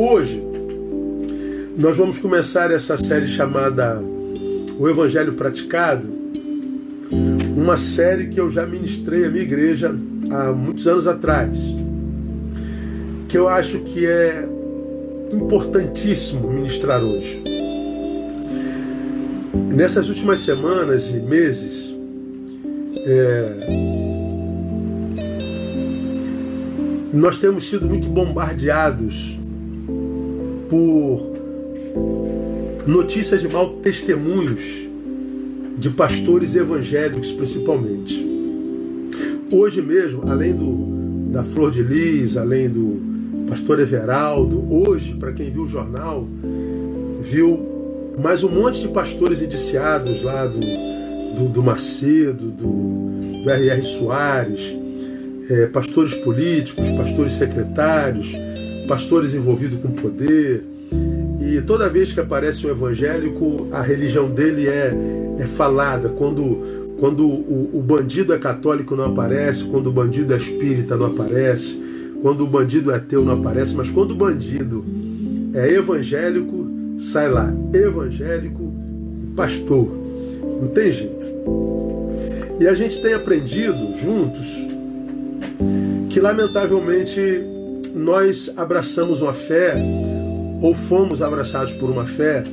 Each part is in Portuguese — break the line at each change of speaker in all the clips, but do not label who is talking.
Hoje, nós vamos começar essa série chamada O Evangelho Praticado, uma série que eu já ministrei à minha igreja há muitos anos atrás, que eu acho que é importantíssimo ministrar hoje. Nessas últimas semanas e meses, é, nós temos sido muito bombardeados por notícias de mau testemunhos de pastores evangélicos, principalmente. Hoje mesmo, além do, da Flor de Lis, além do pastor Everaldo, hoje, para quem viu o jornal, viu mais um monte de pastores indiciados lá do, do, do Macedo, do, do R.R. Soares, é, pastores políticos, pastores secretários, pastores envolvidos com poder, e toda vez que aparece um evangélico, a religião dele é, é falada. Quando, quando o, o bandido é católico, não aparece. Quando o bandido é espírita, não aparece. Quando o bandido é ateu, não aparece. Mas quando o bandido é evangélico, sai lá, evangélico pastor. Não tem jeito. E a gente tem aprendido juntos que, lamentavelmente, nós abraçamos uma fé ou fomos abraçados por uma fé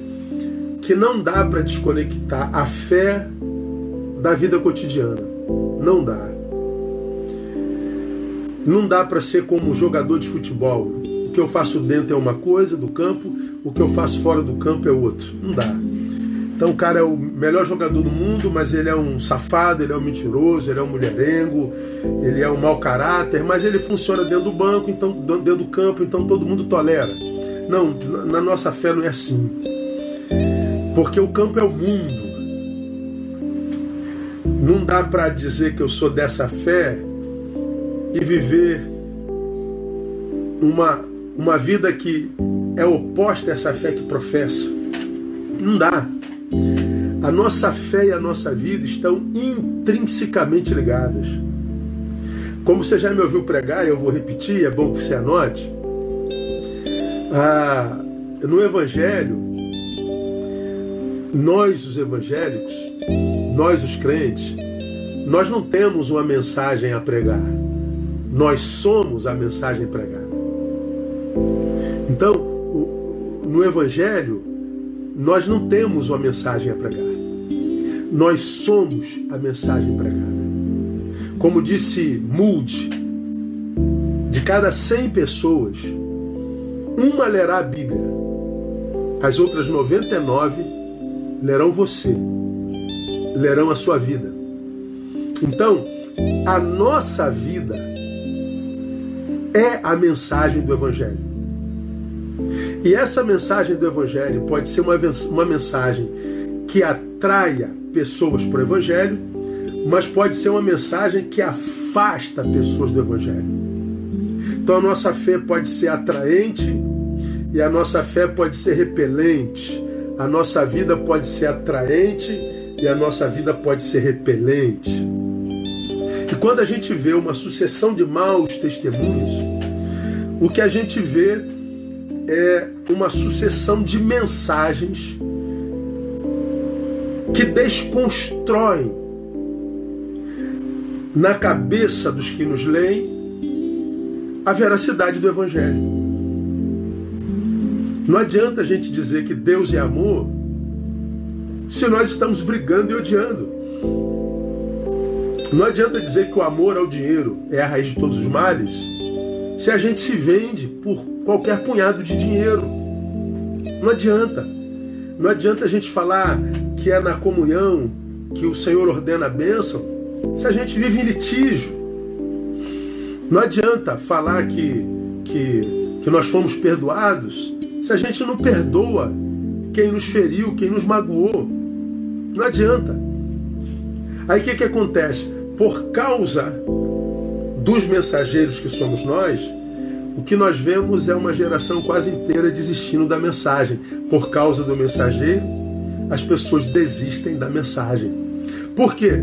que não dá para desconectar a fé da vida cotidiana. Não dá. Não dá para ser como um jogador de futebol. O que eu faço dentro é uma coisa do campo, o que eu faço fora do campo é outro. Não dá. Então o cara é o melhor jogador do mundo, mas ele é um safado, ele é um mentiroso, ele é um mulherengo, ele é um mau caráter, mas ele funciona dentro do banco, então dentro do campo, então todo mundo tolera. Não, na nossa fé não é assim. Porque o campo é o mundo. Não dá para dizer que eu sou dessa fé e viver uma, uma vida que é oposta a essa fé que professa. Não dá. A nossa fé e a nossa vida estão intrinsecamente ligadas. Como você já me ouviu pregar, eu vou repetir, é bom que você anote. Ah, no Evangelho, nós os evangélicos, nós os crentes, nós não temos uma mensagem a pregar. Nós somos a mensagem pregada. Então, no Evangelho, nós não temos uma mensagem a pregar. Nós somos a mensagem pregada. Como disse Moody, de cada 100 pessoas, uma lerá a Bíblia, as outras 99 lerão você, lerão a sua vida. Então, a nossa vida é a mensagem do Evangelho. E essa mensagem do Evangelho pode ser uma, uma mensagem que atraia pessoas para o Evangelho, mas pode ser uma mensagem que afasta pessoas do Evangelho. Então a nossa fé pode ser atraente e a nossa fé pode ser repelente. A nossa vida pode ser atraente e a nossa vida pode ser repelente. E quando a gente vê uma sucessão de maus testemunhos, o que a gente vê é uma sucessão de mensagens que desconstroem na cabeça dos que nos leem a veracidade do Evangelho. Não adianta a gente dizer que Deus é amor se nós estamos brigando e odiando. Não adianta dizer que o amor ao dinheiro é a raiz de todos os males se a gente se vende por qualquer punhado de dinheiro. Não adianta. Não adianta a gente falar que é na comunhão que o Senhor ordena a bênção se a gente vive em litígio. Não adianta falar que, que, que nós fomos perdoados se a gente não perdoa quem nos feriu, quem nos magoou. Não adianta. Aí o que, que acontece? Por causa dos mensageiros que somos nós, o que nós vemos é uma geração quase inteira desistindo da mensagem. Por causa do mensageiro, as pessoas desistem da mensagem. Por quê?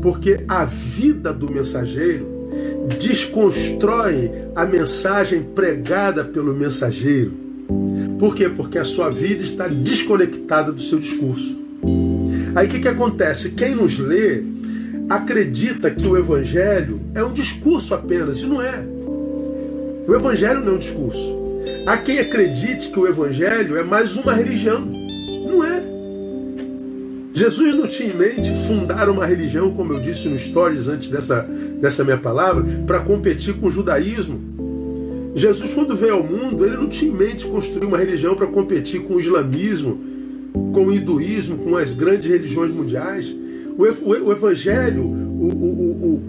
Porque a vida do mensageiro desconstrói a mensagem pregada pelo mensageiro. Por quê? Porque a sua vida está desconectada do seu discurso. Aí o que, que acontece? Quem nos lê acredita que o Evangelho é um discurso apenas, e não é. O Evangelho não é um discurso. Há quem acredite que o Evangelho é mais uma religião. Não é. Jesus não tinha em mente fundar uma religião, como eu disse no Stories antes dessa, dessa minha palavra, para competir com o judaísmo. Jesus, quando veio ao mundo, ele não tinha em mente construir uma religião para competir com o islamismo, com o hinduísmo, com as grandes religiões mundiais. O, o, o Evangelho o,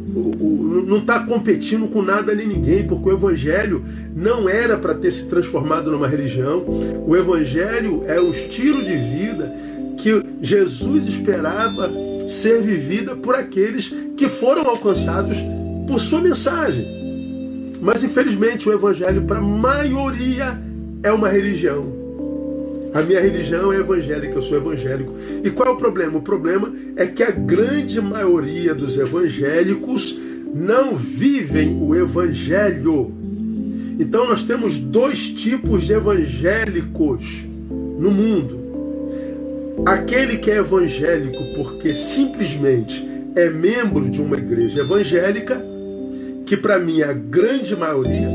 não está competindo com nada nem ninguém, porque o Evangelho não era para ter se transformado numa religião. O Evangelho é o estilo de vida que Jesus esperava ser vivida por aqueles que foram alcançados por sua mensagem. Mas infelizmente o evangelho para a maioria é uma religião. A minha religião é evangélica, eu sou evangélico. E qual é o problema? O problema é que a grande maioria dos evangélicos não vivem o evangelho. Então nós temos dois tipos de evangélicos no mundo. Aquele que é evangélico porque simplesmente é membro de uma igreja evangélica que para mim é a grande maioria,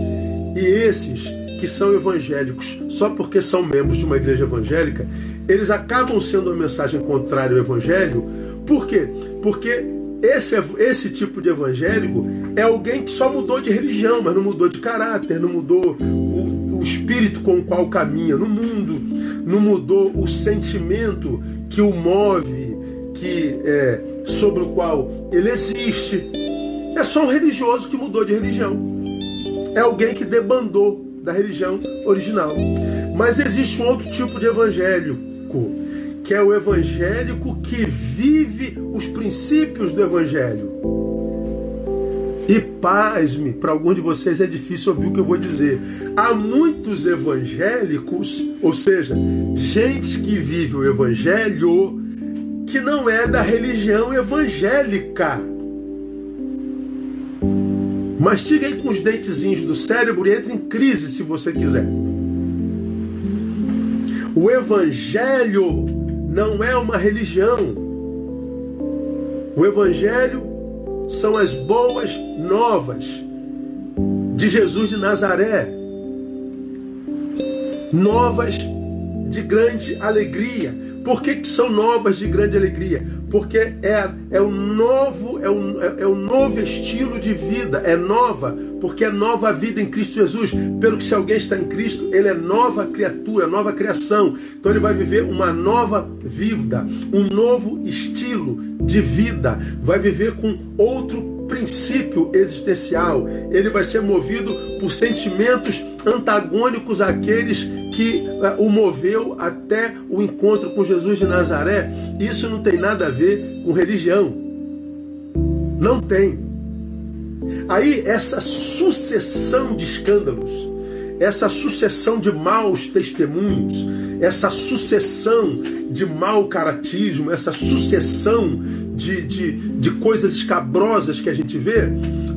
e esses que são evangélicos só porque são membros de uma igreja evangélica, eles acabam sendo uma mensagem contrária ao evangelho. Por quê? Porque esse, esse tipo de evangélico é alguém que só mudou de religião, mas não mudou de caráter, não mudou o, o espírito com o qual caminha no mundo, não mudou o sentimento que o move, que é, sobre o qual ele existe. É só um religioso que mudou de religião. É alguém que debandou da religião original. Mas existe um outro tipo de evangélico, que é o evangélico que vive os princípios do evangelho. E pasme, para alguns de vocês é difícil ouvir o que eu vou dizer. Há muitos evangélicos, ou seja, gente que vive o evangelho, que não é da religião evangélica. Mastiga aí com os dentezinhos do cérebro e entre em crise se você quiser. O Evangelho não é uma religião. O Evangelho são as boas novas de Jesus de Nazaré. Novas de grande alegria. Por que, que são novas de grande alegria? Porque é, é, o novo, é, o, é, é o novo estilo de vida, é nova, porque é nova vida em Cristo Jesus. Pelo que se alguém está em Cristo, ele é nova criatura, nova criação. Então ele vai viver uma nova vida, um novo estilo de vida, vai viver com outro princípio existencial. Ele vai ser movido por sentimentos antagônicos àqueles que uh, o moveu até o encontro com Jesus de Nazaré. Isso não tem nada a ver com religião. Não tem. Aí essa sucessão de escândalos, essa sucessão de maus testemunhos, essa sucessão de mau caratismo, essa sucessão de, de, de coisas escabrosas que a gente vê,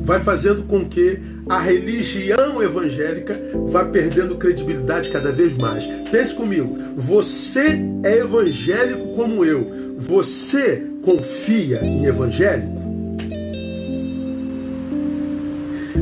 vai fazendo com que a religião evangélica vá perdendo credibilidade cada vez mais. Pense comigo, você é evangélico como eu, você confia em evangélico?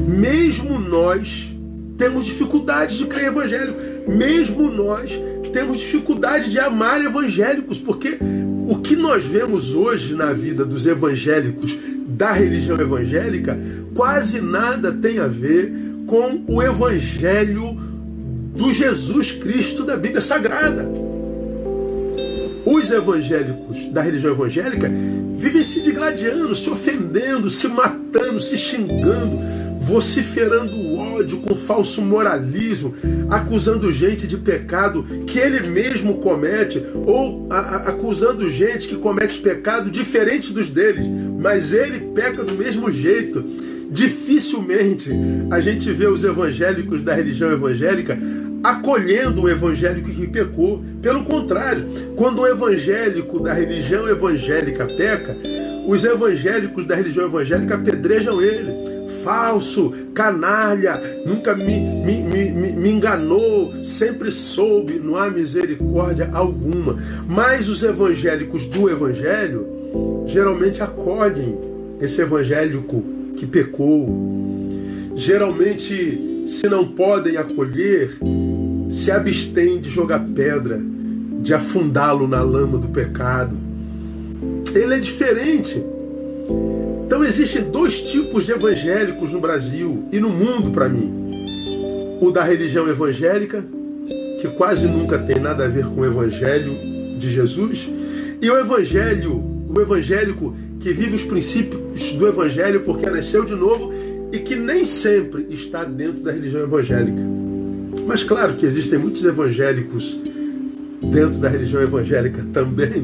Mesmo nós temos dificuldade de crer evangélico, mesmo nós temos dificuldade de amar evangélicos, porque o que nós vemos hoje na vida dos evangélicos da religião evangélica quase nada tem a ver com o evangelho do Jesus Cristo da Bíblia Sagrada. Os evangélicos da religião evangélica vivem se digladiando, se ofendendo, se matando, se xingando, vociferando ódio com falso moralismo, acusando gente de pecado que ele mesmo comete, ou a, a, acusando gente que comete pecado diferente dos deles, mas ele peca do mesmo jeito. Dificilmente a gente vê os evangélicos da religião evangélica acolhendo o evangélico que pecou. Pelo contrário, quando o evangélico da religião evangélica peca, os evangélicos da religião evangélica apedrejam ele falso, canalha, nunca me, me, me, me enganou, sempre soube, não há misericórdia alguma. Mas os evangélicos do Evangelho geralmente acolhem esse evangélico que pecou. Geralmente, se não podem acolher, se abstêm de jogar pedra, de afundá-lo na lama do pecado. Ele é diferente. Então existem dois tipos de evangélicos no Brasil e no mundo para mim. O da religião evangélica, que quase nunca tem nada a ver com o evangelho de Jesus, e o evangelho, o evangélico que vive os princípios do evangelho porque nasceu de novo e que nem sempre está dentro da religião evangélica. Mas claro que existem muitos evangélicos dentro da religião evangélica também,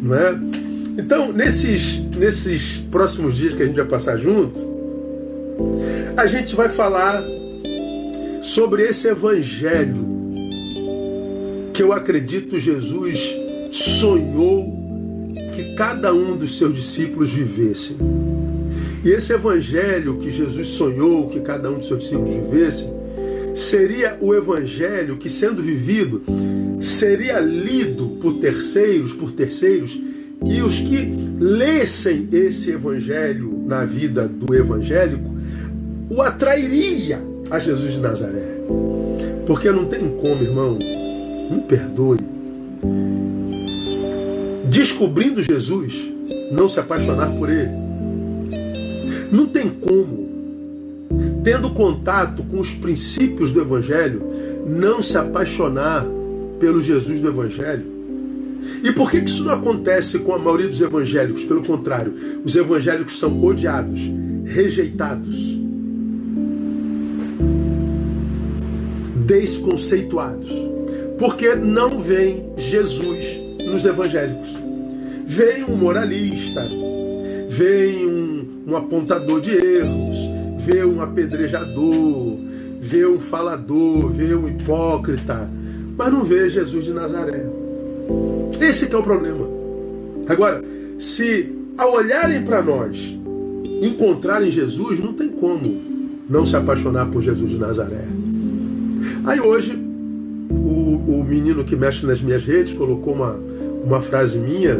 não é? Então, nesses, nesses próximos dias que a gente vai passar junto, a gente vai falar sobre esse evangelho que eu acredito Jesus sonhou que cada um dos seus discípulos vivesse. E esse evangelho que Jesus sonhou que cada um dos seus discípulos vivesse, seria o evangelho que, sendo vivido, seria lido por terceiros, por terceiros, e os que lessem esse evangelho na vida do evangélico o atrairia a Jesus de Nazaré. Porque não tem como, irmão, me perdoe, descobrindo Jesus, não se apaixonar por ele. Não tem como, tendo contato com os princípios do Evangelho, não se apaixonar pelo Jesus do Evangelho. E por que isso não acontece com a maioria dos evangélicos? Pelo contrário, os evangélicos são odiados, rejeitados, desconceituados, porque não vem Jesus nos evangélicos. Vem um moralista, vem um, um apontador de erros, vê um apedrejador, vê um falador, vê um hipócrita, mas não vê Jesus de Nazaré. Esse é o problema. Agora, se ao olharem para nós encontrarem Jesus, não tem como não se apaixonar por Jesus de Nazaré. Aí hoje, o, o menino que mexe nas minhas redes colocou uma, uma frase minha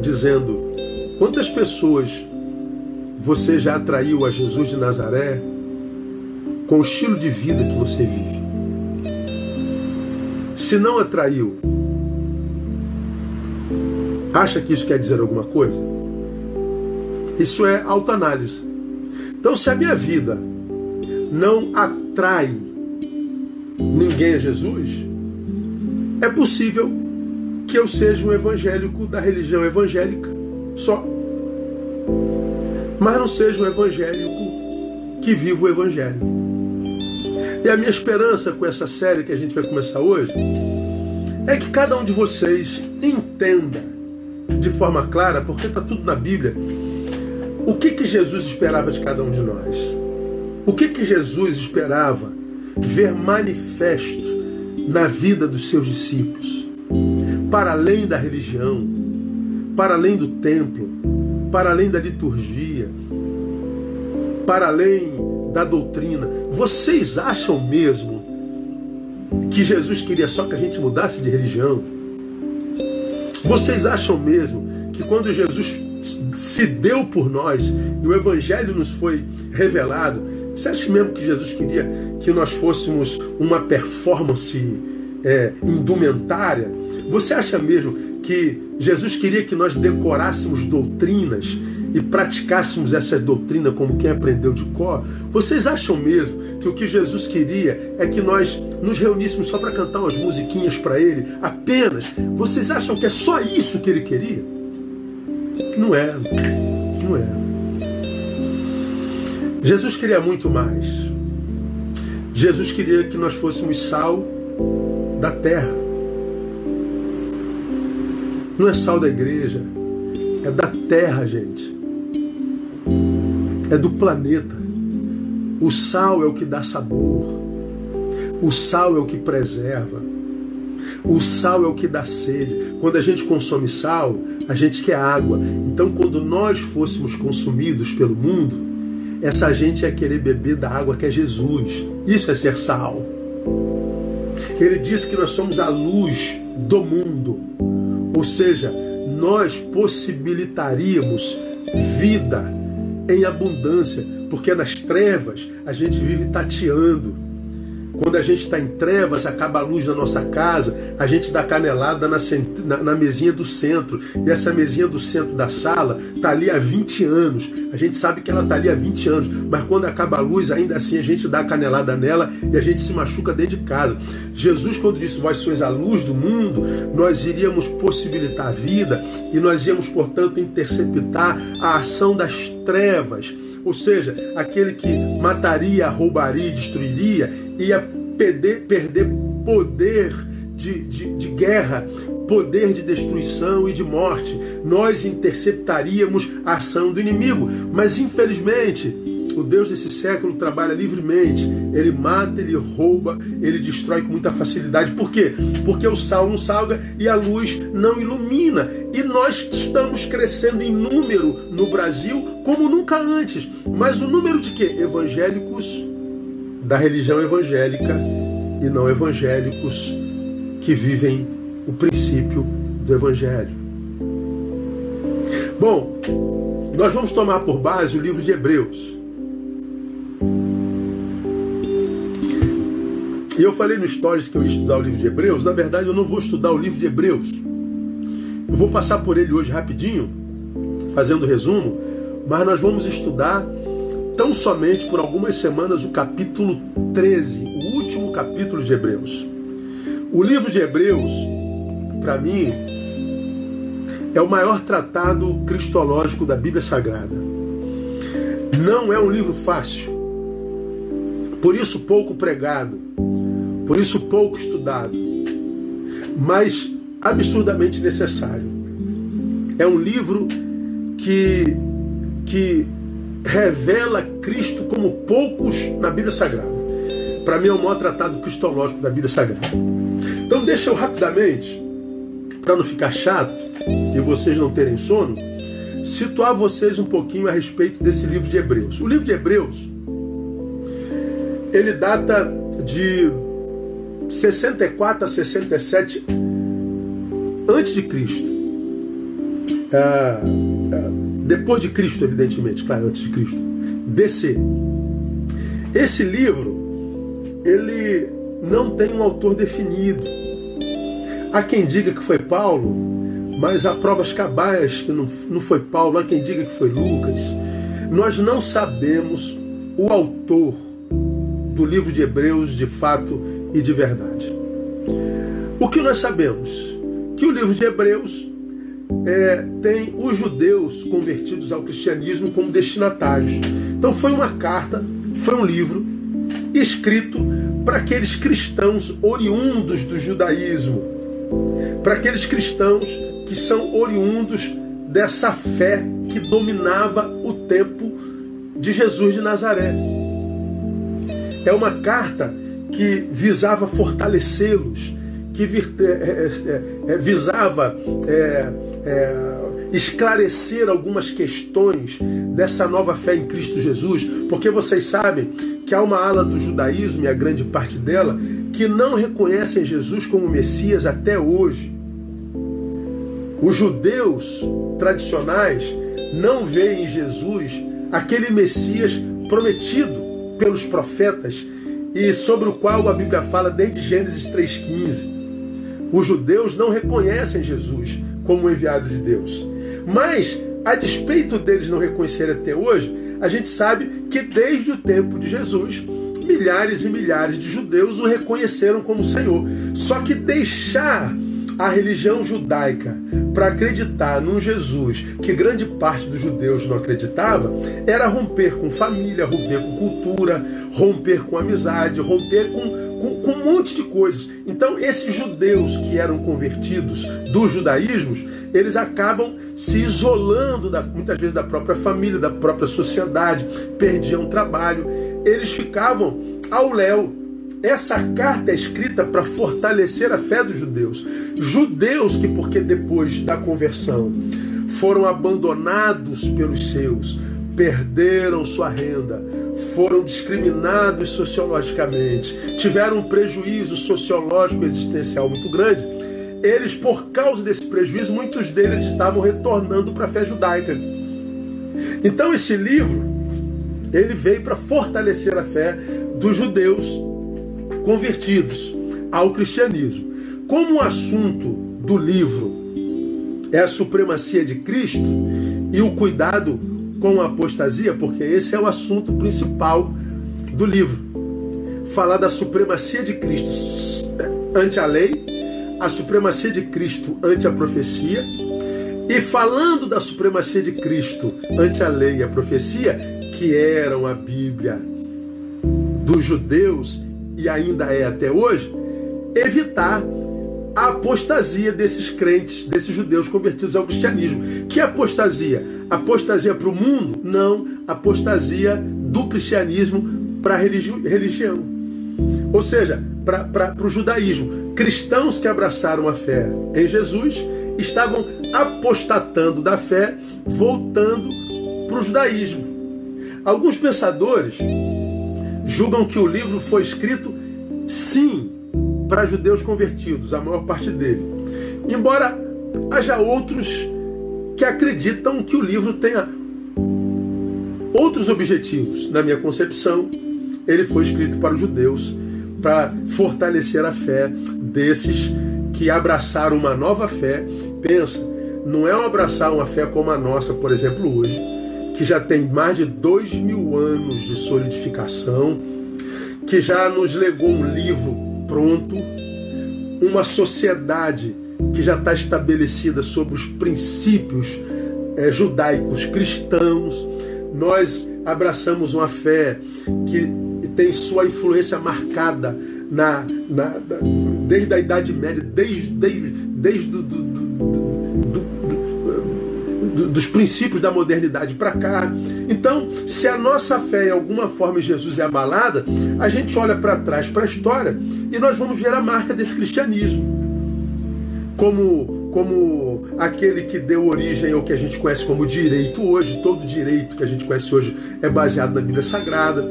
dizendo: Quantas pessoas você já atraiu a Jesus de Nazaré com o estilo de vida que você vive? Se não atraiu, acha que isso quer dizer alguma coisa? Isso é autoanálise. Então, se a minha vida não atrai ninguém a Jesus, é possível que eu seja um evangélico da religião evangélica só. Mas não seja um evangélico que viva o evangelho. E a minha esperança com essa série que a gente vai começar hoje é que cada um de vocês entenda de forma clara, porque está tudo na Bíblia, o que, que Jesus esperava de cada um de nós. O que, que Jesus esperava ver manifesto na vida dos seus discípulos para além da religião, para além do templo, para além da liturgia, para além da doutrina. Vocês acham mesmo que Jesus queria só que a gente mudasse de religião? Vocês acham mesmo que quando Jesus se deu por nós e o Evangelho nos foi revelado, você acha mesmo que Jesus queria que nós fôssemos uma performance é, indumentária? Você acha mesmo que Jesus queria que nós decorássemos doutrinas e praticássemos essa doutrina como quem aprendeu de cor? Vocês acham mesmo que o que Jesus queria é que nós nos reuníssemos só para cantar umas musiquinhas para Ele? Apenas? Vocês acham que é só isso que Ele queria? Não é. Não é. Jesus queria muito mais. Jesus queria que nós fôssemos sal da terra. Não é sal da igreja, é da terra, gente. É do planeta. O sal é o que dá sabor. O sal é o que preserva. O sal é o que dá sede. Quando a gente consome sal, a gente quer água. Então, quando nós fôssemos consumidos pelo mundo, essa gente ia querer beber da água que é Jesus. Isso é ser sal. Ele diz que nós somos a luz do mundo. Ou seja, nós possibilitaríamos vida em abundância, porque nas trevas a gente vive tateando. Quando a gente está em trevas, acaba a luz da nossa casa, a gente dá canelada na, na, na, mesinha do centro. E essa mesinha do centro da sala está ali há 20 anos. A gente sabe que ela está ali há 20 anos, mas quando acaba a luz, ainda assim a gente dá canelada nela e a gente se machuca dentro de casa. Jesus, quando disse: Vós sois a luz do mundo, nós iríamos possibilitar a vida e nós íamos, portanto, interceptar a ação das trevas ou seja, aquele que mataria, roubaria, destruiria, ia perder, perder poder de, de, de guerra, poder de destruição e de morte. Nós interceptaríamos a ação do inimigo. Mas infelizmente, o Deus desse século trabalha livremente. Ele mata, ele rouba, ele destrói com muita facilidade. Por quê? Porque o sal não salga e a luz não ilumina. E nós estamos crescendo em número no Brasil como nunca antes. Mas o número de quê? Evangélicos da religião evangélica e não evangélicos que vivem o princípio do evangelho. Bom, nós vamos tomar por base o livro de Hebreus. E eu falei no Stories que eu ia estudar o livro de Hebreus. Na verdade, eu não vou estudar o livro de Hebreus. Eu vou passar por ele hoje rapidinho, fazendo resumo, mas nós vamos estudar tão somente por algumas semanas o capítulo 13, o último capítulo de Hebreus. O livro de Hebreus, para mim, é o maior tratado cristológico da Bíblia Sagrada. Não é um livro fácil, por isso pouco pregado, por isso pouco estudado, mas absurdamente necessário. É um livro que, que revela Cristo como poucos na Bíblia Sagrada. Para mim é o maior tratado cristológico da Bíblia Sagrada. Então deixa eu rapidamente, para não ficar chato e vocês não terem sono, situar vocês um pouquinho a respeito desse livro de Hebreus. O livro de Hebreus ele data de 64 a 67 antes de Cristo. Ah, ah, depois de Cristo, evidentemente, claro, antes de Cristo. BC. Esse livro, ele não tem um autor definido. Há quem diga que foi Paulo, mas há provas cabais que não, não foi Paulo, há quem diga que foi Lucas. Nós não sabemos o autor do livro de Hebreus de fato e de verdade. O que nós sabemos? Que o livro de Hebreus é, tem os judeus convertidos ao cristianismo como destinatários. Então foi uma carta, foi um livro escrito para aqueles cristãos oriundos do judaísmo, para aqueles cristãos que são oriundos dessa fé que dominava o tempo de Jesus de Nazaré. É uma carta que visava fortalecê-los, que é, é, é, visava esclarecer algumas questões dessa nova fé em Cristo Jesus, porque vocês sabem que há uma ala do judaísmo, e a grande parte dela, que não reconhecem Jesus como Messias até hoje. Os judeus tradicionais não veem em Jesus aquele Messias prometido pelos profetas e sobre o qual a Bíblia fala desde Gênesis 3,15. Os judeus não reconhecem Jesus como o enviado de Deus. Mas, a despeito deles não reconhecerem até hoje, a gente sabe que desde o tempo de Jesus, milhares e milhares de judeus o reconheceram como Senhor. Só que deixar a religião judaica para acreditar num Jesus que grande parte dos judeus não acreditava, era romper com família, romper com cultura, romper com amizade, romper com, com, com um monte de coisas. Então, esses judeus que eram convertidos dos judaísmos, eles acabam se isolando da, muitas vezes da própria família, da própria sociedade, perdiam trabalho, eles ficavam ao léu essa carta é escrita para fortalecer a fé dos judeus. Judeus que, porque depois da conversão foram abandonados pelos seus, perderam sua renda, foram discriminados sociologicamente, tiveram um prejuízo sociológico existencial muito grande. Eles, por causa desse prejuízo, muitos deles estavam retornando para a fé judaica. Então esse livro, ele veio para fortalecer a fé dos judeus convertidos ao cristianismo. Como o assunto do livro é a supremacia de Cristo e o cuidado com a apostasia, porque esse é o assunto principal do livro. Falar da supremacia de Cristo ante a lei, a supremacia de Cristo ante a profecia, e falando da supremacia de Cristo ante a lei e a profecia, que eram a Bíblia dos judeus e ainda é até hoje, evitar a apostasia desses crentes, desses judeus convertidos ao cristianismo. Que apostasia? Apostasia para o mundo? Não, apostasia do cristianismo para a religi religião. Ou seja, para o judaísmo. Cristãos que abraçaram a fé em Jesus estavam apostatando da fé, voltando para o judaísmo. Alguns pensadores julgam que o livro foi escrito, sim, para judeus convertidos, a maior parte dele. Embora haja outros que acreditam que o livro tenha outros objetivos. Na minha concepção, ele foi escrito para os judeus, para fortalecer a fé desses que abraçaram uma nova fé. Pensa, não é um abraçar uma fé como a nossa, por exemplo, hoje, que já tem mais de dois mil anos de solidificação, que já nos legou um livro pronto, uma sociedade que já está estabelecida sobre os princípios é, judaicos cristãos. Nós abraçamos uma fé que tem sua influência marcada na, na, desde a Idade Média, desde, desde, desde do, do, dos princípios da modernidade para cá. Então, se a nossa fé em alguma forma em Jesus é abalada, a gente olha para trás para a história e nós vamos ver a marca desse cristianismo. Como, como aquele que deu origem ao que a gente conhece como direito hoje, todo direito que a gente conhece hoje é baseado na Bíblia Sagrada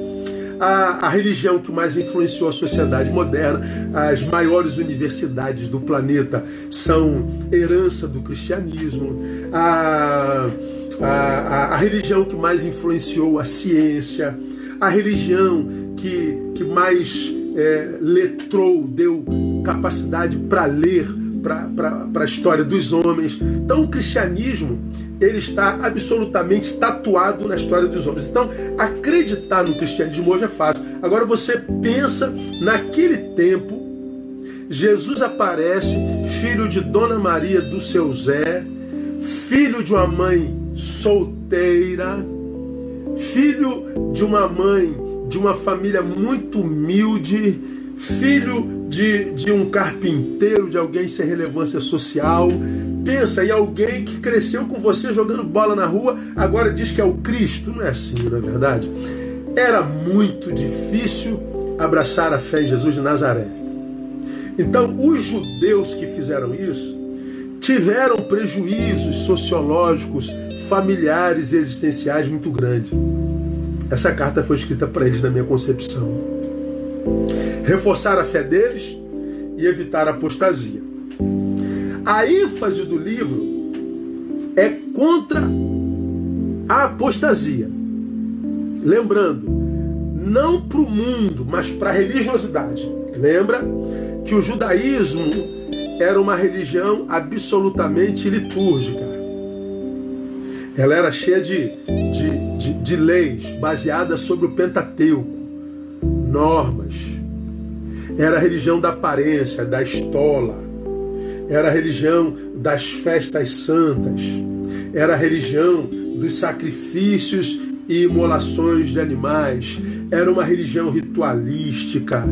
a, a religião que mais influenciou a sociedade moderna, as maiores universidades do planeta são herança do cristianismo, a, a, a religião que mais influenciou a ciência, a religião que, que mais é, letrou, deu capacidade para ler para a história dos homens. Então o cristianismo ele está absolutamente tatuado na história dos homens. Então, acreditar no cristianismo hoje é fácil. Agora você pensa naquele tempo, Jesus aparece, filho de Dona Maria do seu Zé, filho de uma mãe solteira, filho de uma mãe de uma família muito humilde, filho de, de um carpinteiro, de alguém sem relevância social, pensa em alguém que cresceu com você jogando bola na rua, agora diz que é o Cristo. Não é assim, não é verdade? Era muito difícil abraçar a fé em Jesus de Nazaré. Então, os judeus que fizeram isso tiveram prejuízos sociológicos, familiares e existenciais muito grandes. Essa carta foi escrita para eles na minha concepção. Reforçar a fé deles e evitar a apostasia. A ênfase do livro é contra a apostasia. Lembrando, não para o mundo, mas para a religiosidade. Lembra que o judaísmo era uma religião absolutamente litúrgica. Ela era cheia de, de, de, de leis baseadas sobre o Pentateuco, normas. Era a religião da aparência, da estola era a religião das festas santas, era a religião dos sacrifícios e imolações de animais, era uma religião ritualística,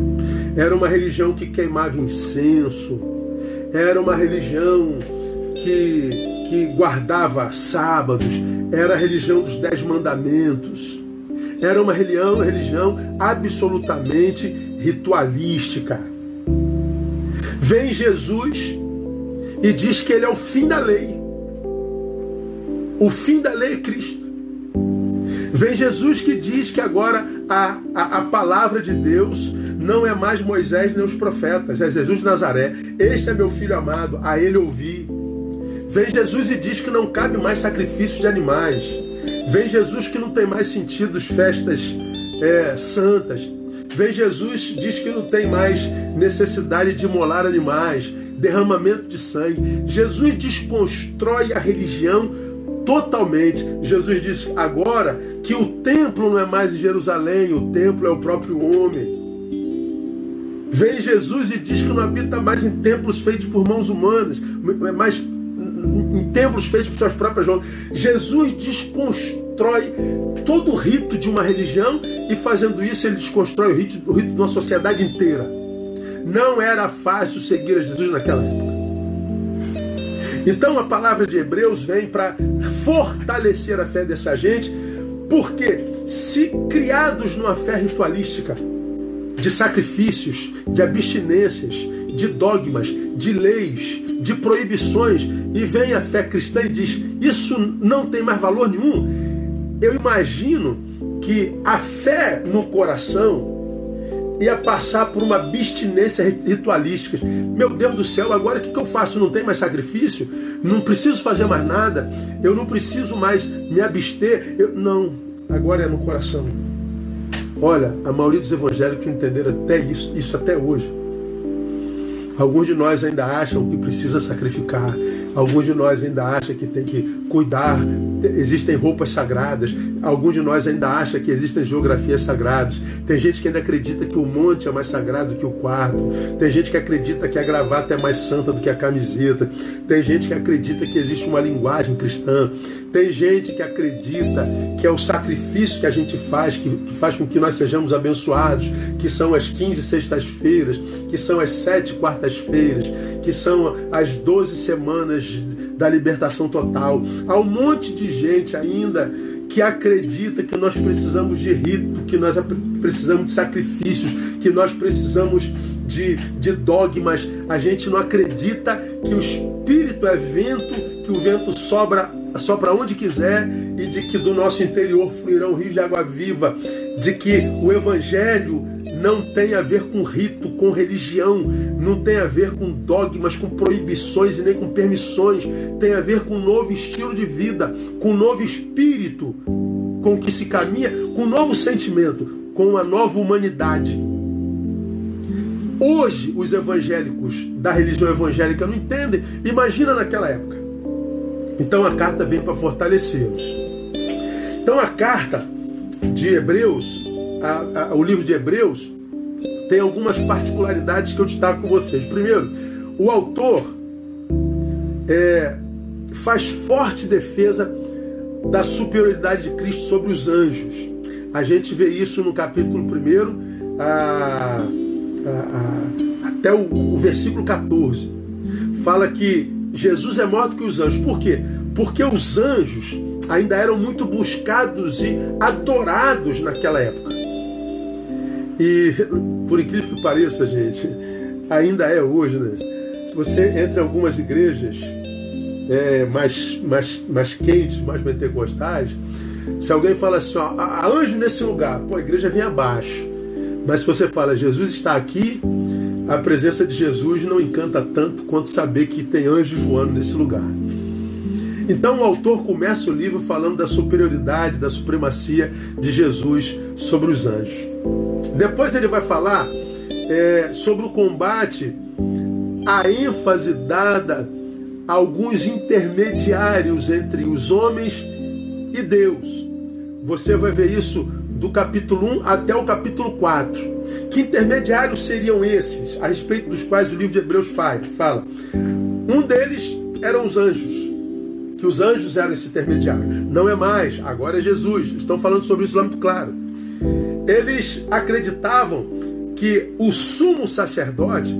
era uma religião que queimava incenso, era uma religião que, que guardava sábados, era a religião dos dez mandamentos, era uma religião, religião absolutamente ritualística. Vem Jesus e diz que ele é o fim da lei. O fim da lei é Cristo. Vem Jesus que diz que agora a, a, a, palavra de Deus não é mais Moisés nem os profetas, é Jesus de Nazaré. Este é meu filho amado, a ele ouvi. Vem Jesus e diz que não cabe mais sacrifício de animais. Vem Jesus que não tem mais sentido festas é, santas. Vem Jesus diz que não tem mais necessidade de imolar animais, derramamento de sangue. Jesus desconstrói a religião totalmente. Jesus diz agora que o templo não é mais em Jerusalém, o templo é o próprio homem. Vem Jesus e diz que não habita mais em templos feitos por mãos humanas, mas em templos feitos por suas próprias mãos. Jesus desconstrói todo o rito de uma religião e fazendo isso ele desconstrói o rito, o rito de uma sociedade inteira. Não era fácil seguir a Jesus naquela época. Então a palavra de Hebreus vem para fortalecer a fé dessa gente, porque se criados numa fé ritualística, de sacrifícios, de abstinências, de dogmas, de leis, de proibições, e vem a fé cristã e diz: Isso não tem mais valor nenhum. Eu imagino que a fé no coração ia passar por uma abstinência ritualística. Meu Deus do céu, agora o que, eu faço? Não tem mais sacrifício? Não preciso fazer mais nada? Eu não preciso mais me abster? Eu, não, agora é no coração. Olha, a maioria dos evangélicos entenderam até isso, isso até hoje. Alguns de nós ainda acham que precisa sacrificar. Alguns de nós ainda acham que tem que cuidar. Existem roupas sagradas. Alguns de nós ainda acham que existem geografias sagradas. Tem gente que ainda acredita que o monte é mais sagrado que o quarto. Tem gente que acredita que a gravata é mais santa do que a camiseta. Tem gente que acredita que existe uma linguagem cristã. Tem gente que acredita que é o sacrifício que a gente faz, que, que faz com que nós sejamos abençoados, que são as 15 sextas-feiras, que são as sete quartas-feiras, que são as 12 semanas da libertação total. Há um monte de gente ainda que acredita que nós precisamos de rito, que nós precisamos de sacrifícios, que nós precisamos de, de dogmas. A gente não acredita que o Espírito é vento, que o vento sobra só para onde quiser e de que do nosso interior fluirão rios de água viva, de que o Evangelho não tem a ver com rito, com religião, não tem a ver com dogmas, com proibições e nem com permissões, tem a ver com um novo estilo de vida, com um novo espírito com que se caminha, com um novo sentimento, com uma nova humanidade. Hoje, os evangélicos da religião evangélica não entendem. Imagina naquela época. Então a carta vem para fortalecê-los. Então a carta de Hebreus, a, a, o livro de Hebreus, tem algumas particularidades que eu destaco com vocês. Primeiro, o autor é, faz forte defesa da superioridade de Cristo sobre os anjos. A gente vê isso no capítulo 1 a, até o, o versículo 14. Fala que Jesus é maior do que os anjos. Por quê? Porque os anjos ainda eram muito buscados e adorados naquela época. E, por incrível que pareça, gente, ainda é hoje, né? Se você entra em algumas igrejas é, mais, mais, mais quentes, mais pentecostais, se alguém fala assim, ó, há anjo nesse lugar, pô, a igreja vem abaixo. Mas se você fala, Jesus está aqui, a presença de Jesus não encanta tanto quanto saber que tem anjos voando nesse lugar. Então o autor começa o livro falando da superioridade, da supremacia de Jesus sobre os anjos. Depois ele vai falar é, sobre o combate, a ênfase dada a alguns intermediários entre os homens e Deus. Você vai ver isso do capítulo 1 até o capítulo 4. Que intermediários seriam esses, a respeito dos quais o livro de Hebreus fala? Um deles eram os anjos, que os anjos eram esse intermediário. Não é mais, agora é Jesus. Estão falando sobre isso lá muito claro. Eles acreditavam que o sumo sacerdote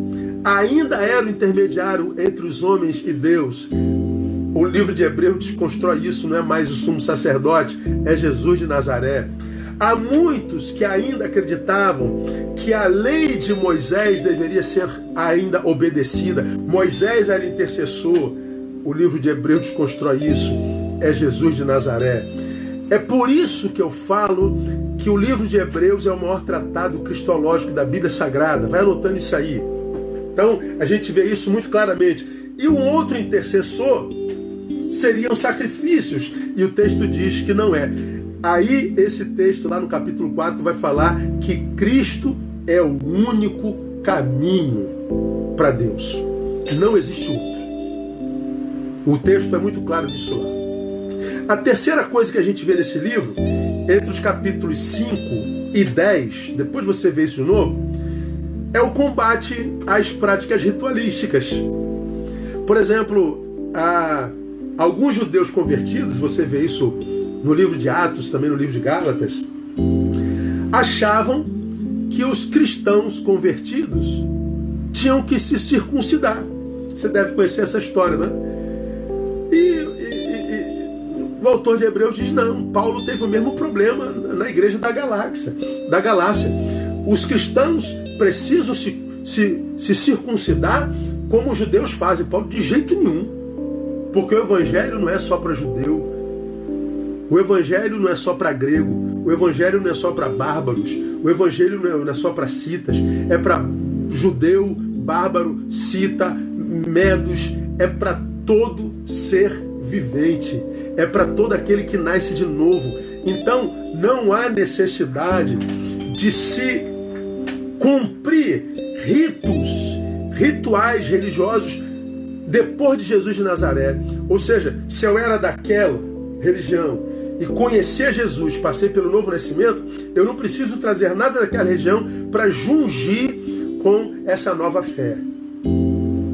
ainda era o intermediário entre os homens e Deus. O livro de Hebreus desconstrói isso, não é mais o sumo sacerdote, é Jesus de Nazaré. Há muitos que ainda acreditavam que a lei de Moisés deveria ser ainda obedecida. Moisés era intercessor. O livro de Hebreus constrói isso. É Jesus de Nazaré. É por isso que eu falo que o livro de Hebreus é o maior tratado cristológico da Bíblia Sagrada. Vai anotando isso aí. Então, a gente vê isso muito claramente. E um outro intercessor seriam sacrifícios. E o texto diz que não é. Aí, esse texto lá no capítulo 4 vai falar que Cristo é o único caminho para Deus. Não existe outro. O texto é muito claro disso lá. A terceira coisa que a gente vê nesse livro, entre os capítulos 5 e 10, depois você vê isso de novo, é o combate às práticas ritualísticas. Por exemplo, alguns judeus convertidos, você vê isso no livro de Atos, também no livro de Gálatas, achavam que os cristãos convertidos tinham que se circuncidar. Você deve conhecer essa história, né? E, e, e, o autor de Hebreus diz: não, Paulo teve o mesmo problema na igreja da Galáxia, da Galácia. Os cristãos precisam se, se, se circuncidar como os judeus fazem. Paulo, de jeito nenhum. Porque o evangelho não é só para judeu, o evangelho não é só para grego, o evangelho não é só para bárbaros, o evangelho não é, só para citas, é para judeu, bárbaro, cita, medos, é para todo ser vivente, é para todo aquele que nasce de novo. Então, não há necessidade de se cumprir ritos, rituais religiosos depois de Jesus de Nazaré. Ou seja, se eu era daquela religião e conhecer Jesus, passei pelo novo nascimento, eu não preciso trazer nada daquela região para jungir com essa nova fé.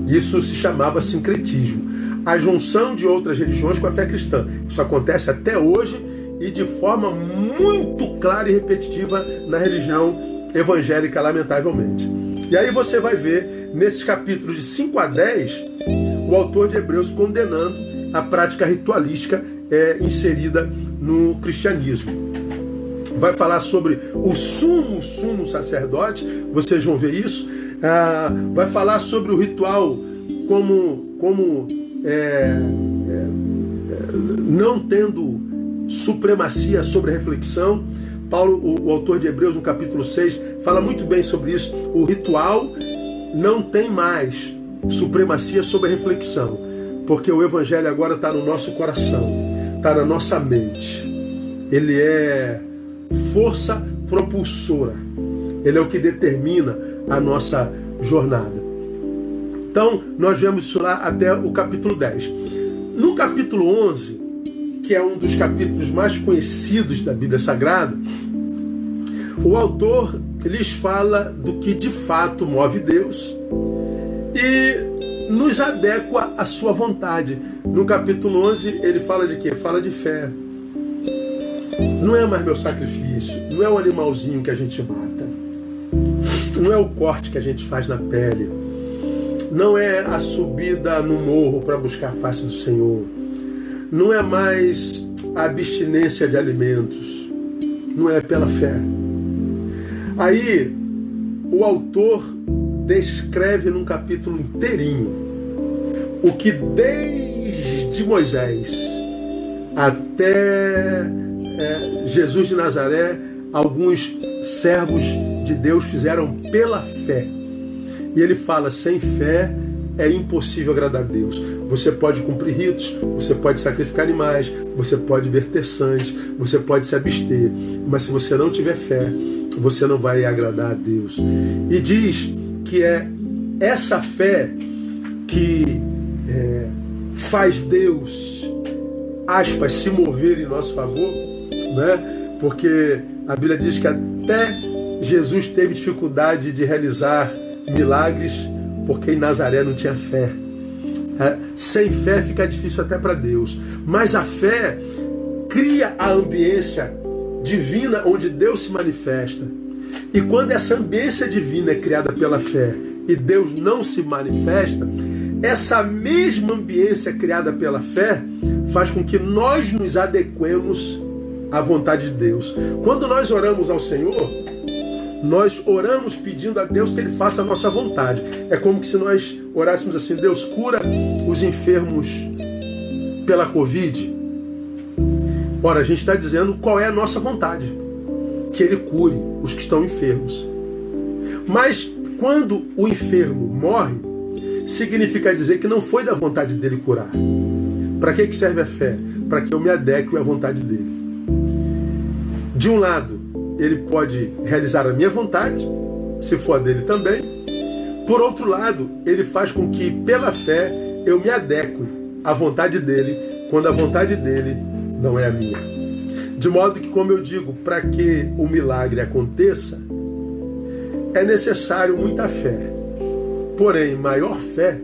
Isso se chamava sincretismo. A junção de outras religiões com a fé cristã. Isso acontece até hoje e de forma muito clara e repetitiva na religião evangélica, lamentavelmente. E aí você vai ver, nesses capítulos de 5 a 10, o autor de Hebreus condenando a prática ritualística é, inserida no cristianismo. Vai falar sobre o sumo, sumo sacerdote, vocês vão ver isso. Ah, vai falar sobre o ritual como, como é, é, não tendo supremacia sobre reflexão. Paulo, o, o, autor de Hebreus, no capítulo 6, fala muito bem sobre isso. O ritual não tem mais supremacia sobre a reflexão, porque o Evangelho agora está no nosso coração, na nossa mente. Ele é força propulsora, ele é o que determina a nossa jornada. Então, nós vemos isso lá até o capítulo 10. No capítulo 11, que é um dos capítulos mais conhecidos da Bíblia Sagrada, o autor lhes fala do que de fato move Deus e nos adequa à sua vontade. No capítulo 11, ele fala de quê? Fala de fé. Não é mais meu sacrifício, não é o animalzinho que a gente mata, não é o corte que a gente faz na pele, não é a subida no morro para buscar a face do Senhor, não é mais a abstinência de alimentos, não é pela fé. Aí, o autor descreve num capítulo inteirinho o que desde Moisés até é, Jesus de Nazaré, alguns servos de Deus fizeram pela fé. E ele fala: sem fé é impossível agradar a Deus. Você pode cumprir ritos, você pode sacrificar animais, você pode verter sangue, você pode se abster, mas se você não tiver fé, você não vai agradar a Deus. E diz que é essa fé que é, faz Deus, aspas, se mover em nosso favor, né? porque a Bíblia diz que até Jesus teve dificuldade de realizar milagres porque em Nazaré não tinha fé. É, sem fé fica difícil até para Deus, mas a fé cria a ambiência divina onde Deus se manifesta. E quando essa ambiência divina é criada pela fé e Deus não se manifesta, essa mesma ambiência criada pela fé faz com que nós nos adequemos à vontade de Deus. Quando nós oramos ao Senhor, nós oramos pedindo a Deus que Ele faça a nossa vontade. É como se nós orássemos assim: Deus cura os enfermos pela Covid. Ora, a gente está dizendo qual é a nossa vontade: que ele cure os que estão enfermos. Mas quando o enfermo morre, significa dizer que não foi da vontade dele curar. Para que, que serve a fé? Para que eu me adeque à vontade dele. De um lado, ele pode realizar a minha vontade, se for a dele também. Por outro lado, ele faz com que, pela fé, eu me adeque à vontade dele, quando a vontade dele não é a minha. De modo que, como eu digo, para que o milagre aconteça, é necessário muita fé. Porém, maior fé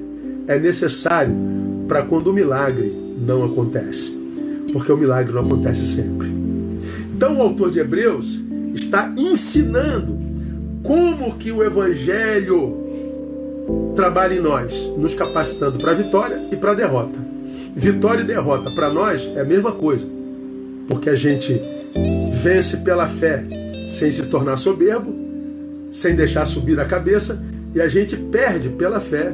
é necessário para quando o milagre não acontece. Porque o milagre não acontece sempre. Então o autor de Hebreus está ensinando como que o evangelho trabalha em nós, nos capacitando para a vitória e para a derrota. Vitória e derrota para nós é a mesma coisa. Porque a gente vence pela fé sem se tornar soberbo, sem deixar subir a cabeça, e a gente perde pela fé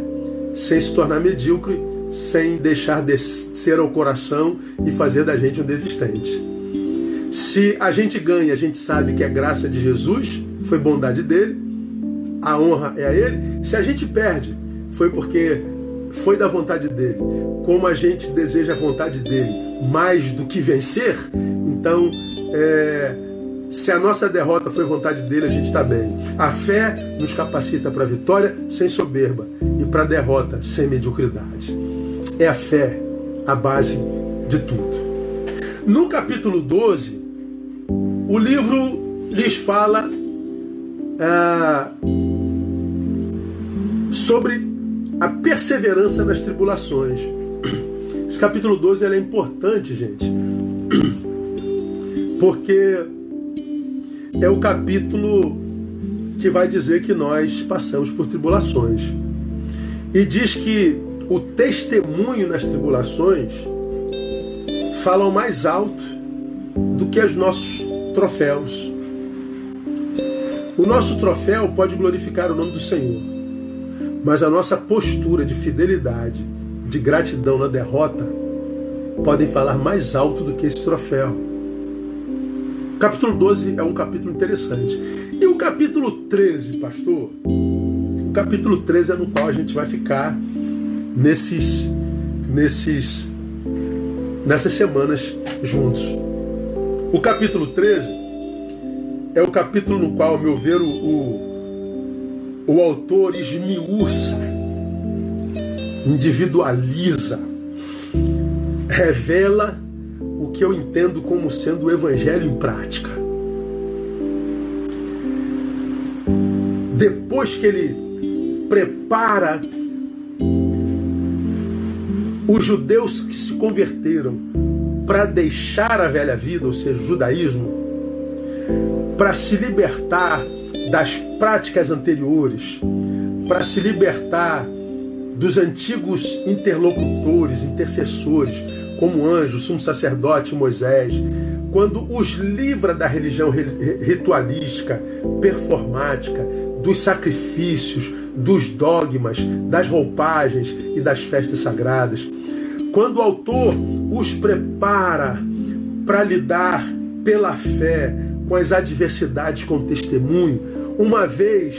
sem se tornar medíocre, sem deixar descer ao coração e fazer da gente um desistente. Se a gente ganha, a gente sabe que é graça de Jesus, foi bondade dele, a honra é a ele. Se a gente perde, foi porque foi da vontade dele. Como a gente deseja a vontade dele mais do que vencer, então é, se a nossa derrota foi vontade dele, a gente está bem. A fé nos capacita para a vitória sem soberba e para a derrota sem mediocridade. É a fé a base de tudo. No capítulo 12, o livro lhes fala ah, sobre a perseverança nas tribulações. Esse capítulo 12 é importante, gente, porque é o capítulo que vai dizer que nós passamos por tribulações. E diz que o testemunho nas tribulações falam mais alto do que os nossos troféus. O nosso troféu pode glorificar o nome do Senhor, mas a nossa postura de fidelidade, de gratidão na derrota, podem falar mais alto do que esse troféu. Capítulo 12 é um capítulo interessante. E o capítulo 13, pastor? O capítulo 13 é no qual a gente vai ficar nesses nesses nessas semanas juntos. O capítulo 13 é o capítulo no qual, ao meu ver, o, o, o autor esmiuça, individualiza, revela o que eu entendo como sendo o evangelho em prática. Depois que ele prepara os judeus que se converteram para deixar a velha vida, ou seja, o judaísmo, para se libertar das práticas anteriores, para se libertar dos antigos interlocutores, intercessores, como anjo, sumo sacerdote Moisés, quando os livra da religião ritualística, performática, dos sacrifícios, dos dogmas, das roupagens e das festas sagradas. Quando o autor os prepara para lidar pela fé com as adversidades com testemunho, uma vez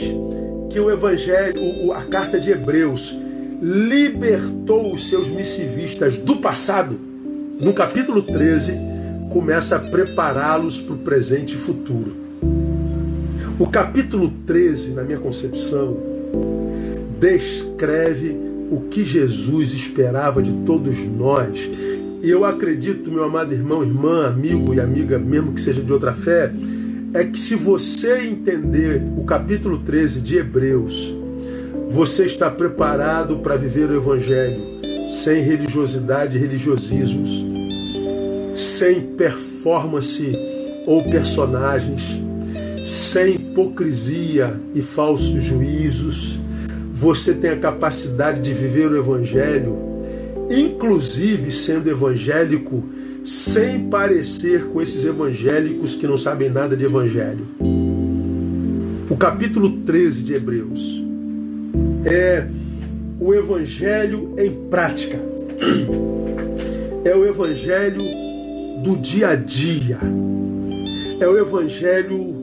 que o evangelho, a carta de Hebreus libertou os seus missivistas do passado, no capítulo 13, começa a prepará-los para o presente e futuro. O capítulo 13, na minha concepção, descreve o que Jesus esperava de todos nós. E eu acredito, meu amado irmão, irmã, amigo e amiga, mesmo que seja de outra fé, é que se você entender o capítulo 13 de Hebreus, você está preparado para viver o Evangelho sem religiosidade e religiosismos, sem performance ou personagens, sem hipocrisia e falsos juízos. Você tem a capacidade de viver o Evangelho, inclusive sendo evangélico, sem parecer com esses evangélicos que não sabem nada de Evangelho. O capítulo 13 de Hebreus é o Evangelho em prática. É o Evangelho do dia a dia. É o evangelho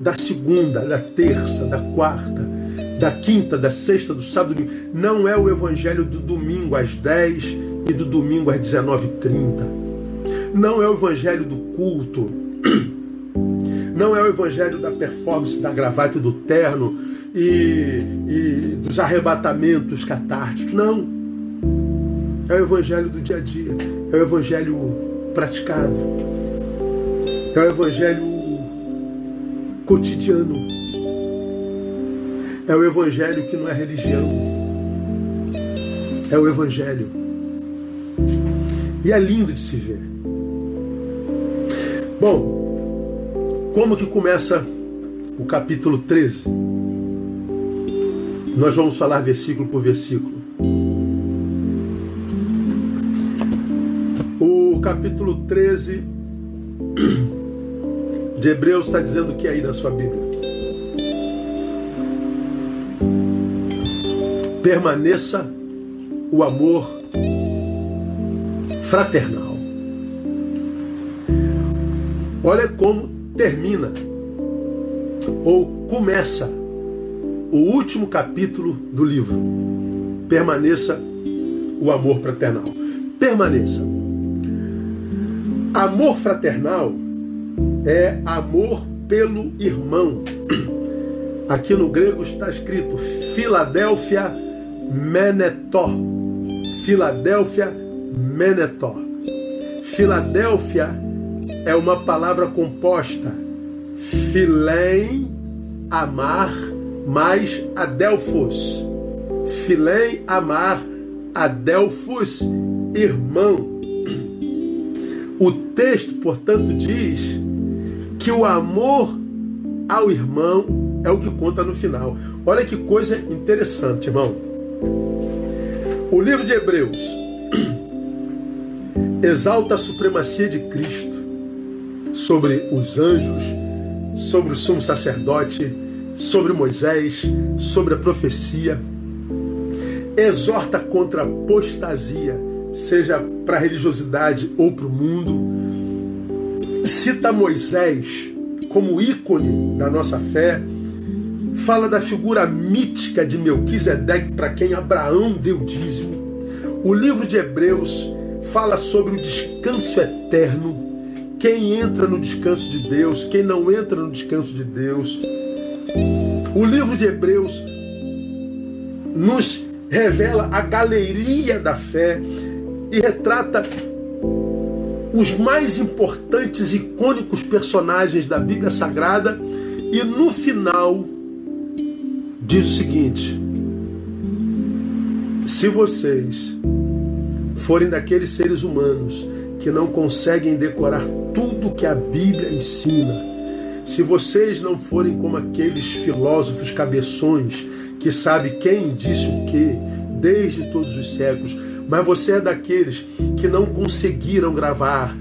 da segunda, da terça, da quarta, da quinta, da sexta, do sábado, domingo. Não é o evangelho do domingo às 10 e do domingo às 19h30. Não é o evangelho do culto. Não é o evangelho da performance, da gravata e do terno e, e dos arrebatamentos catárticos. Não. É o evangelho do dia a dia. É o evangelho praticado. É o evangelho cotidiano. É o evangelho que não é religião. É o evangelho. E é lindo de se ver. Bom, como que começa o capítulo 13? Nós vamos falar versículo por versículo. O capítulo 13 de Hebreus está dizendo o que aí na sua Bíblia? Permaneça o amor fraternal. Olha como termina ou começa o último capítulo do livro. Permaneça o amor fraternal. Permaneça. Amor fraternal é amor pelo irmão. Aqui no grego está escrito Filadélfia Menetó. Filadélfia Menetó. Filadélfia é uma palavra composta. Filém, amar, mais adelfos. Filém, amar, adelfos, irmão. O texto, portanto, diz que o amor ao irmão é o que conta no final. Olha que coisa interessante, irmão. O livro de Hebreus exalta a supremacia de Cristo sobre os anjos, sobre o sumo sacerdote, sobre Moisés, sobre a profecia. Exorta contra a apostasia, seja para a religiosidade ou para o mundo cita Moisés como ícone da nossa fé, fala da figura mítica de Melquisedeque para quem Abraão deu dízimo. O livro de Hebreus fala sobre o descanso eterno, quem entra no descanso de Deus, quem não entra no descanso de Deus. O livro de Hebreus nos revela a galeria da fé e retrata os mais importantes icônicos personagens da Bíblia Sagrada e no final diz o seguinte: se vocês forem daqueles seres humanos que não conseguem decorar tudo que a Bíblia ensina, se vocês não forem como aqueles filósofos cabeções que sabe quem disse o que desde todos os séculos, mas você é daqueles que não conseguiram gravar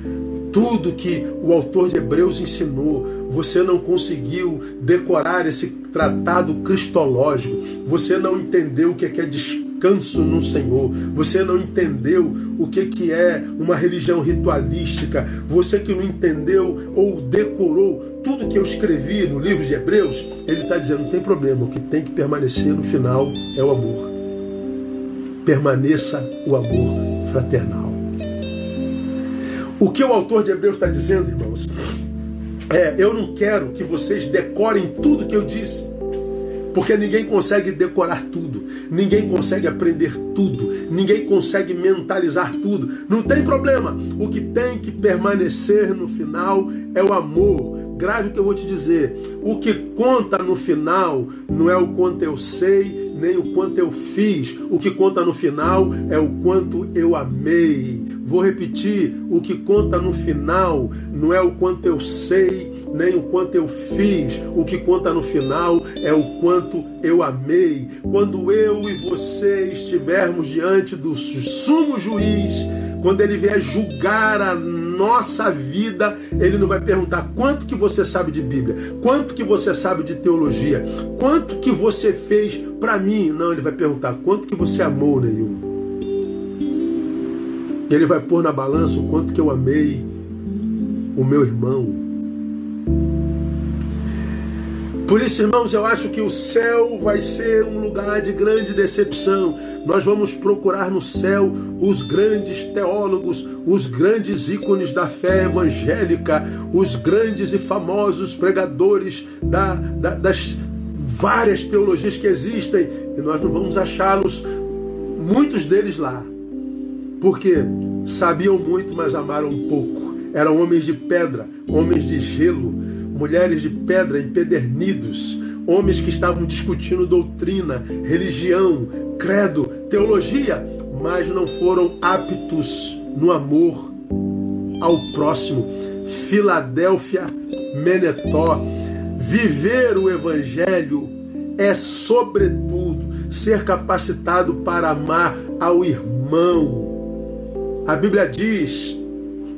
tudo que o autor de Hebreus ensinou. Você não conseguiu decorar esse tratado cristológico. Você não entendeu o que é, que é descanso no Senhor. Você não entendeu o que, que é uma religião ritualística. Você que não entendeu ou decorou tudo que eu escrevi no livro de Hebreus, ele está dizendo: não tem problema, o que tem que permanecer no final é o amor permaneça o amor fraternal. O que o autor de Hebreus está dizendo, irmãos, é: eu não quero que vocês decorem tudo que eu disse, porque ninguém consegue decorar tudo, ninguém consegue aprender tudo, ninguém consegue mentalizar tudo. Não tem problema. O que tem que permanecer no final é o amor. Grave o que eu vou te dizer. O que conta no final não é o quanto eu sei, nem o quanto eu fiz. O que conta no final é o quanto eu amei. Vou repetir: o que conta no final não é o quanto eu sei, nem o quanto eu fiz. O que conta no final é o quanto eu amei. Quando eu e você estivermos diante do sumo juiz, quando ele vier julgar a nossa vida, ele não vai perguntar quanto que você sabe de Bíblia, quanto que você sabe de teologia, quanto que você fez para mim. Não, ele vai perguntar quanto que você amou, Neil. Ele vai pôr na balança o quanto que eu amei o meu irmão. Por isso, irmãos, eu acho que o céu vai ser um lugar de grande decepção. Nós vamos procurar no céu os grandes teólogos, os grandes ícones da fé evangélica, os grandes e famosos pregadores da, da, das várias teologias que existem, e nós não vamos achá-los, muitos deles lá. Porque sabiam muito, mas amaram pouco. Eram homens de pedra, homens de gelo, mulheres de pedra empedernidos, homens que estavam discutindo doutrina, religião, credo, teologia, mas não foram aptos no amor ao próximo. Filadélfia, Menetó. Viver o Evangelho é, sobretudo, ser capacitado para amar ao irmão. A Bíblia diz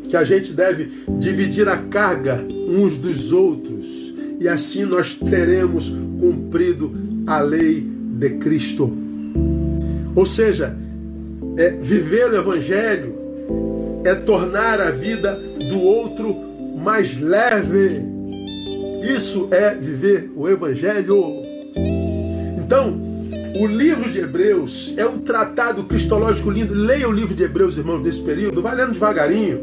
que a gente deve dividir a carga uns dos outros e assim nós teremos cumprido a lei de Cristo. Ou seja, é, viver o Evangelho é tornar a vida do outro mais leve. Isso é viver o Evangelho. Então, o livro de Hebreus é um tratado cristológico lindo. Leia o livro de Hebreus, irmãos, desse período. Vai lendo devagarinho.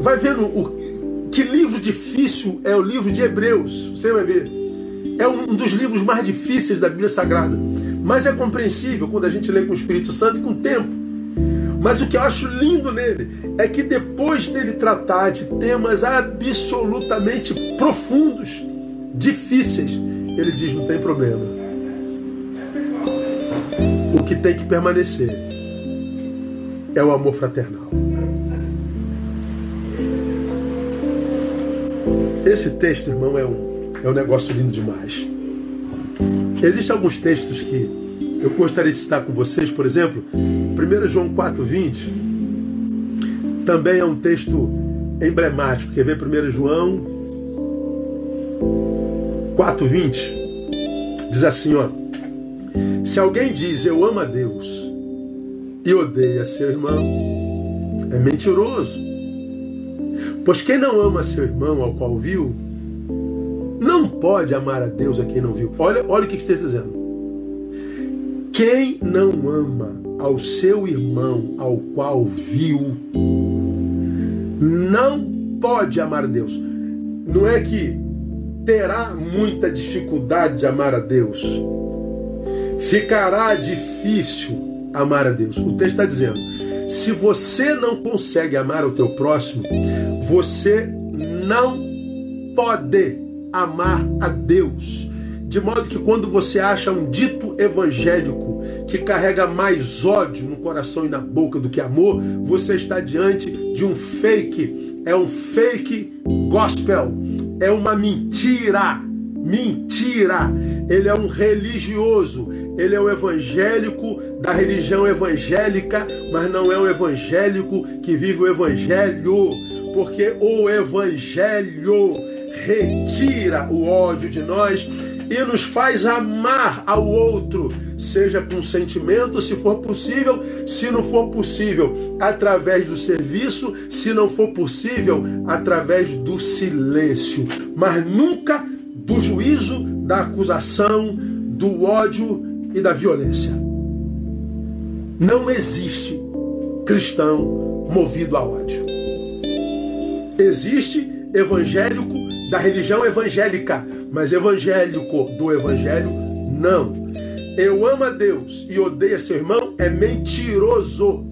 Vai vendo o, que livro difícil é o livro de Hebreus. Você vai ver. É um dos livros mais difíceis da Bíblia Sagrada. Mas é compreensível quando a gente lê com o Espírito Santo e com o tempo. Mas o que eu acho lindo nele é que depois dele tratar de temas absolutamente profundos, difíceis, ele diz: não tem problema. O que tem que permanecer é o amor fraternal. Esse texto, irmão, é um, é um negócio lindo demais. Existem alguns textos que eu gostaria de citar com vocês, por exemplo, 1 João 4,20 também é um texto emblemático. Quer ver 1 João 4,20? Diz assim, ó. Se alguém diz eu amo a Deus e odeia seu irmão, é mentiroso. Pois quem não ama seu irmão ao qual viu, não pode amar a Deus a quem não viu. Olha, olha o que você está dizendo. Quem não ama ao seu irmão ao qual viu, não pode amar a Deus. Não é que terá muita dificuldade de amar a Deus. Ficará difícil amar a Deus. O texto está dizendo: se você não consegue amar o teu próximo, você não pode amar a Deus. De modo que quando você acha um dito evangélico que carrega mais ódio no coração e na boca do que amor, você está diante de um fake. É um fake gospel. É uma mentira. Mentira! Ele é um religioso, ele é um evangélico da religião evangélica, mas não é um evangélico que vive o evangelho. Porque o Evangelho retira o ódio de nós e nos faz amar ao outro, seja com sentimento, se for possível, se não for possível, através do serviço, se não for possível, através do silêncio, mas nunca do juízo, da acusação, do ódio e da violência. Não existe cristão movido a ódio. Existe evangélico da religião evangélica, mas evangélico do evangelho, não. Eu amo a Deus e odeio seu irmão é mentiroso.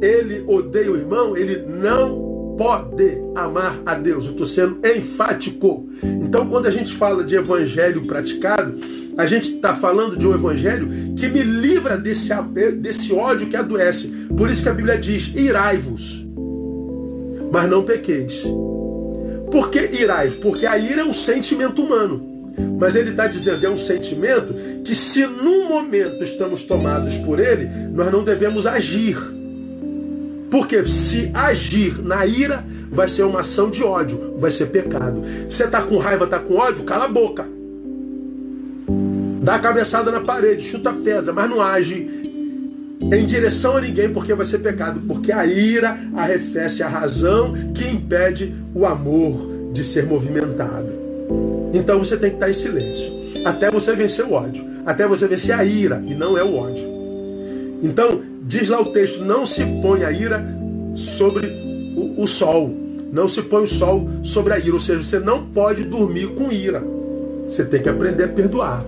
Ele odeia o irmão, ele não pode amar a Deus. Eu estou sendo enfático. Então, quando a gente fala de evangelho praticado, a gente está falando de um evangelho que me livra desse, desse ódio que adoece. Por isso que a Bíblia diz: irai-vos mas não pequeis. Por que irai? Porque a ira é um sentimento humano. Mas ele está dizendo, é um sentimento que, se num momento estamos tomados por ele, nós não devemos agir. Porque se agir na ira, vai ser uma ação de ódio, vai ser pecado. Você está com raiva, está com ódio, cala a boca. Dá a cabeçada na parede, chuta pedra, mas não age em direção a ninguém, porque vai ser pecado, porque a ira arrefece a razão que impede o amor de ser movimentado. Então você tem que estar em silêncio, até você vencer o ódio, até você vencer a ira, e não é o ódio. Então, diz lá o texto: não se põe a ira sobre o, o sol, não se põe o sol sobre a ira, ou seja, você não pode dormir com ira, você tem que aprender a perdoar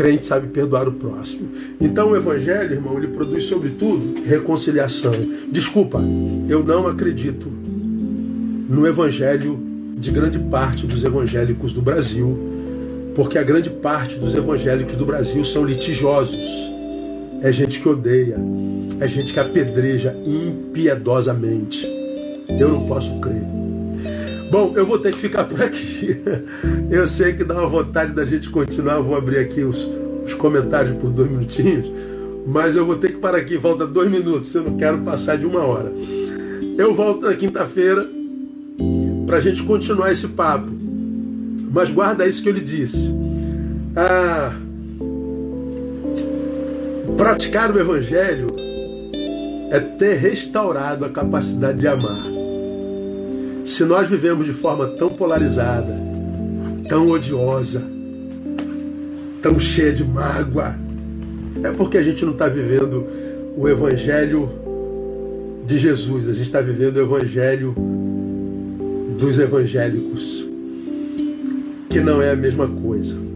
crente sabe perdoar o próximo. Então o Evangelho, irmão, ele produz sobretudo reconciliação. Desculpa, eu não acredito no Evangelho de grande parte dos evangélicos do Brasil, porque a grande parte dos evangélicos do Brasil são litigiosos. É gente que odeia, é gente que apedreja impiedosamente. Eu não posso crer. Bom, eu vou ter que ficar por aqui. Eu sei que dá uma vontade da gente continuar. Vou abrir aqui os, os comentários por dois minutinhos. Mas eu vou ter que parar aqui. Falta dois minutos. Eu não quero passar de uma hora. Eu volto na quinta-feira para a gente continuar esse papo. Mas guarda isso que eu lhe disse. Ah, praticar o Evangelho é ter restaurado a capacidade de amar. Se nós vivemos de forma tão polarizada, tão odiosa, tão cheia de mágoa, é porque a gente não está vivendo o Evangelho de Jesus, a gente está vivendo o Evangelho dos evangélicos, que não é a mesma coisa.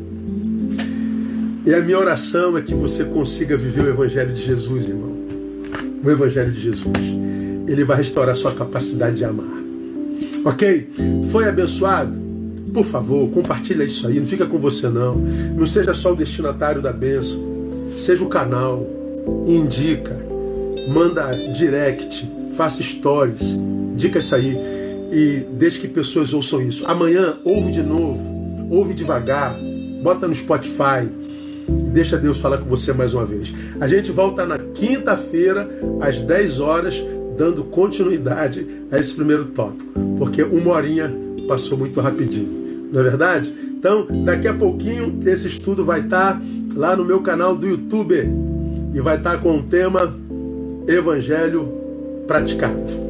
E a minha oração é que você consiga viver o Evangelho de Jesus, irmão. O Evangelho de Jesus. Ele vai restaurar sua capacidade de amar. Ok? Foi abençoado? Por favor, compartilha isso aí. Não fica com você não. Não seja só o destinatário da bênção. Seja o canal. Indica. Manda direct. Faça stories. Indica isso aí. E deixe que pessoas ouçam isso. Amanhã, ouve de novo. Ouve devagar. Bota no Spotify. Deixa Deus falar com você mais uma vez. A gente volta na quinta-feira, às 10 horas dando continuidade a esse primeiro tópico, porque uma horinha passou muito rapidinho, não é verdade? Então, daqui a pouquinho, esse estudo vai estar lá no meu canal do YouTube e vai estar com o tema Evangelho Praticado.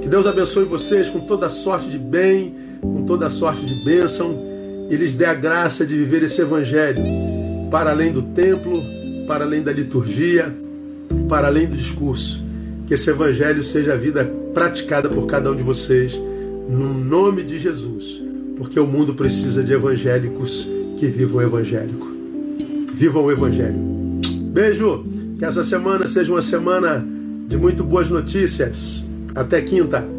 Que Deus abençoe vocês com toda sorte de bem, com toda sorte de bênção e lhes dê a graça de viver esse Evangelho para além do templo, para além da liturgia, para além do discurso que esse evangelho seja a vida praticada por cada um de vocês, no nome de Jesus, porque o mundo precisa de evangélicos que vivam o evangélico. Vivam o evangelho. Beijo! Que essa semana seja uma semana de muito boas notícias. Até quinta.